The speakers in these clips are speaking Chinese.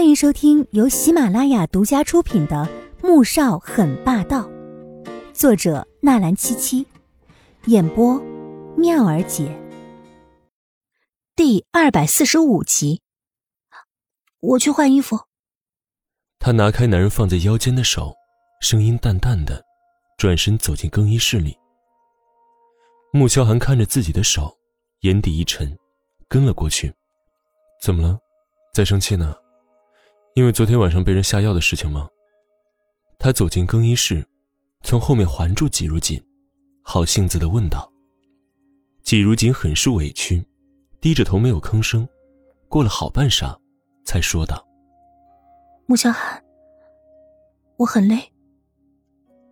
欢迎收听由喜马拉雅独家出品的《穆少很霸道》，作者纳兰七七，演播妙儿姐。第二百四十五集，我去换衣服。他拿开男人放在腰间的手，声音淡淡的，转身走进更衣室里。穆萧寒看着自己的手，眼底一沉，跟了过去。怎么了？在生气呢？因为昨天晚上被人下药的事情吗？他走进更衣室，从后面环住季如锦，好性子的问道。季如锦很是委屈，低着头没有吭声，过了好半晌，才说道：“穆小寒，我很累。”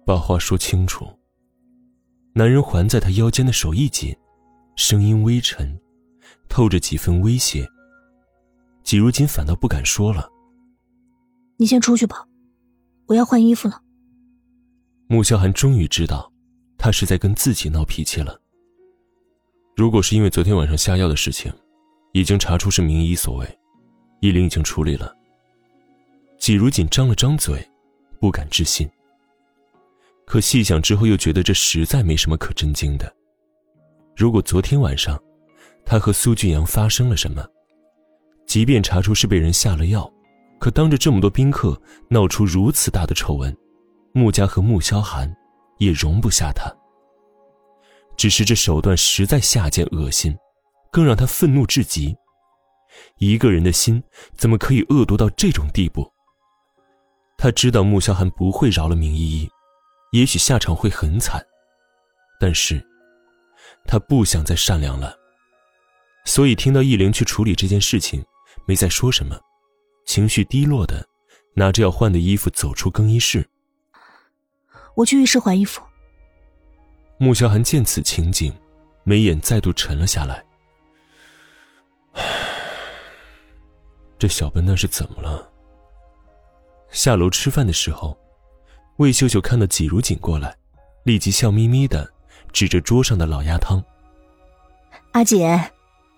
把话说清楚。男人环在他腰间的手一紧，声音微沉，透着几分威胁。季如锦反倒不敢说了。你先出去吧，我要换衣服了。穆萧寒终于知道，他是在跟自己闹脾气了。如果是因为昨天晚上下药的事情，已经查出是名医所为，依琳已经处理了。季如锦张了张嘴，不敢置信。可细想之后，又觉得这实在没什么可震惊的。如果昨天晚上，他和苏俊阳发生了什么，即便查出是被人下了药，可当着这么多宾客闹出如此大的丑闻，穆家和穆萧寒也容不下他。只是这手段实在下贱恶心，更让他愤怒至极。一个人的心怎么可以恶毒到这种地步？他知道穆萧寒不会饶了明依依。也许下场会很惨，但是，他不想再善良了。所以听到易灵去处理这件事情，没再说什么，情绪低落的拿着要换的衣服走出更衣室。我去浴室换衣服。穆萧寒见此情景，眉眼再度沉了下来。这小笨蛋是怎么了？下楼吃饭的时候。魏秀秀看到季如锦过来，立即笑眯眯的指着桌上的老鸭汤：“阿锦，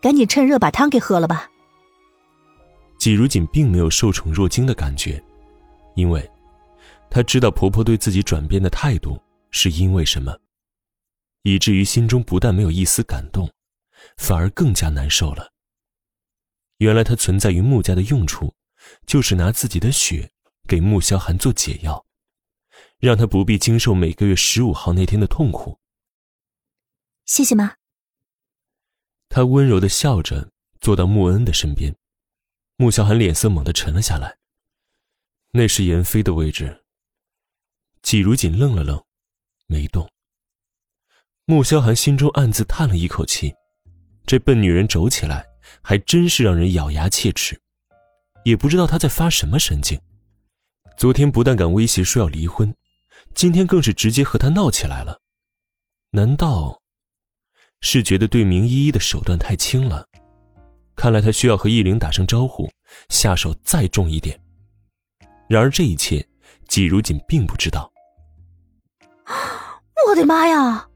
赶紧趁热把汤给喝了吧。”季如锦并没有受宠若惊的感觉，因为，她知道婆婆对自己转变的态度是因为什么，以至于心中不但没有一丝感动，反而更加难受了。原来她存在于穆家的用处，就是拿自己的血给穆萧寒做解药。让他不必经受每个月十五号那天的痛苦。谢谢妈。他温柔的笑着坐到穆恩的身边，穆萧寒脸色猛地沉了下来。那是颜飞的位置。季如锦愣了愣，没动。穆萧寒心中暗自叹了一口气，这笨女人走起来还真是让人咬牙切齿，也不知道她在发什么神经。昨天不但敢威胁说要离婚。今天更是直接和他闹起来了，难道是觉得对明依依的手段太轻了？看来他需要和易灵打声招呼，下手再重一点。然而这一切，季如锦并不知道。我的妈呀！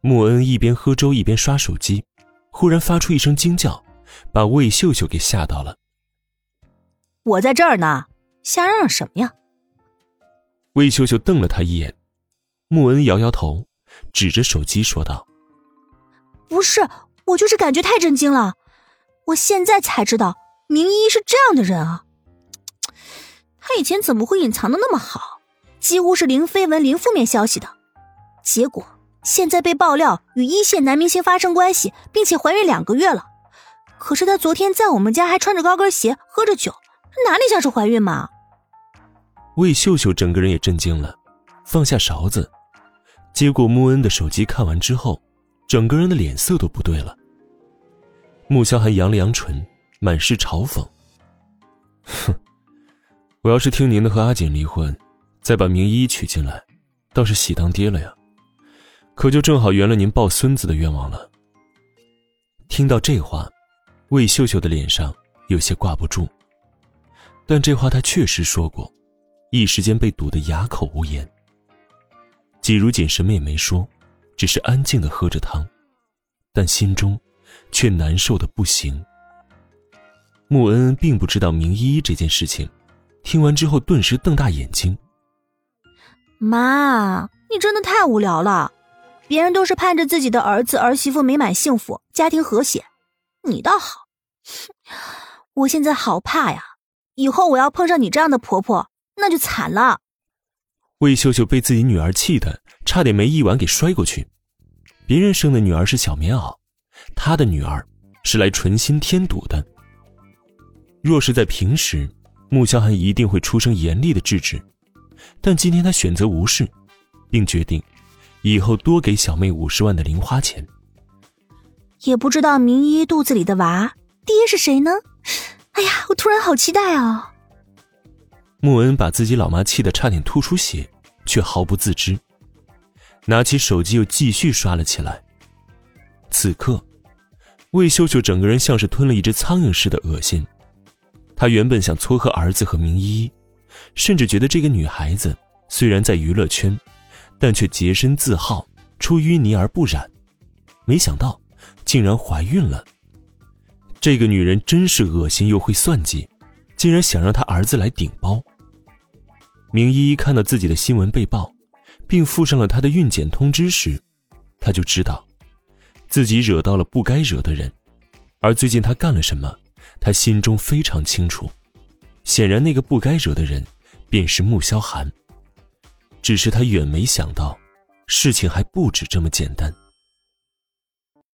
穆恩一边喝粥一边刷手机，忽然发出一声惊叫，把魏秀秀给吓到了。我在这儿呢，瞎嚷嚷什么呀？魏秀秀瞪了他一眼，穆恩摇摇头，指着手机说道：“不是，我就是感觉太震惊了。我现在才知道明一是这样的人啊！他以前怎么会隐藏的那么好，几乎是零绯闻、零负面消息的。结果现在被爆料与一线男明星发生关系，并且怀孕两个月了。可是他昨天在我们家还穿着高跟鞋，喝着酒，哪里像是怀孕嘛？”魏秀秀整个人也震惊了，放下勺子，接过穆恩的手机，看完之后，整个人的脸色都不对了。穆萧寒扬了扬唇，满是嘲讽：“哼，我要是听您的和阿锦离婚，再把明依娶进来，倒是喜当爹了呀。可就正好圆了您抱孙子的愿望了。”听到这话，魏秀秀的脸上有些挂不住，但这话她确实说过。一时间被堵得哑口无言。季如锦什么也没说，只是安静的喝着汤，但心中却难受的不行。穆恩恩并不知道明依依这件事情，听完之后顿时瞪大眼睛。妈，你真的太无聊了，别人都是盼着自己的儿子儿媳妇美满幸福，家庭和谐，你倒好，我现在好怕呀，以后我要碰上你这样的婆婆，那就惨了。魏秀秀被自己女儿气得差点没一碗给摔过去。别人生的女儿是小棉袄，她的女儿是来纯心添堵的。若是在平时，穆萧寒一定会出声严厉的制止，但今天他选择无视，并决定以后多给小妹五十万的零花钱。也不知道明一肚子里的娃爹是谁呢？哎呀，我突然好期待啊！穆恩把自己老妈气得差点吐出血，却毫不自知。拿起手机又继续刷了起来。此刻，魏秀秀整个人像是吞了一只苍蝇似的恶心。她原本想撮合儿子和明依依，甚至觉得这个女孩子虽然在娱乐圈，但却洁身自好，出淤泥而不染。没想到，竟然怀孕了。这个女人真是恶心又会算计，竟然想让她儿子来顶包。明依依看到自己的新闻被曝。并附上了她的孕检通知时，她就知道，自己惹到了不该惹的人，而最近他干了什么，他心中非常清楚。显然，那个不该惹的人，便是穆萧寒。只是他远没想到，事情还不止这么简单。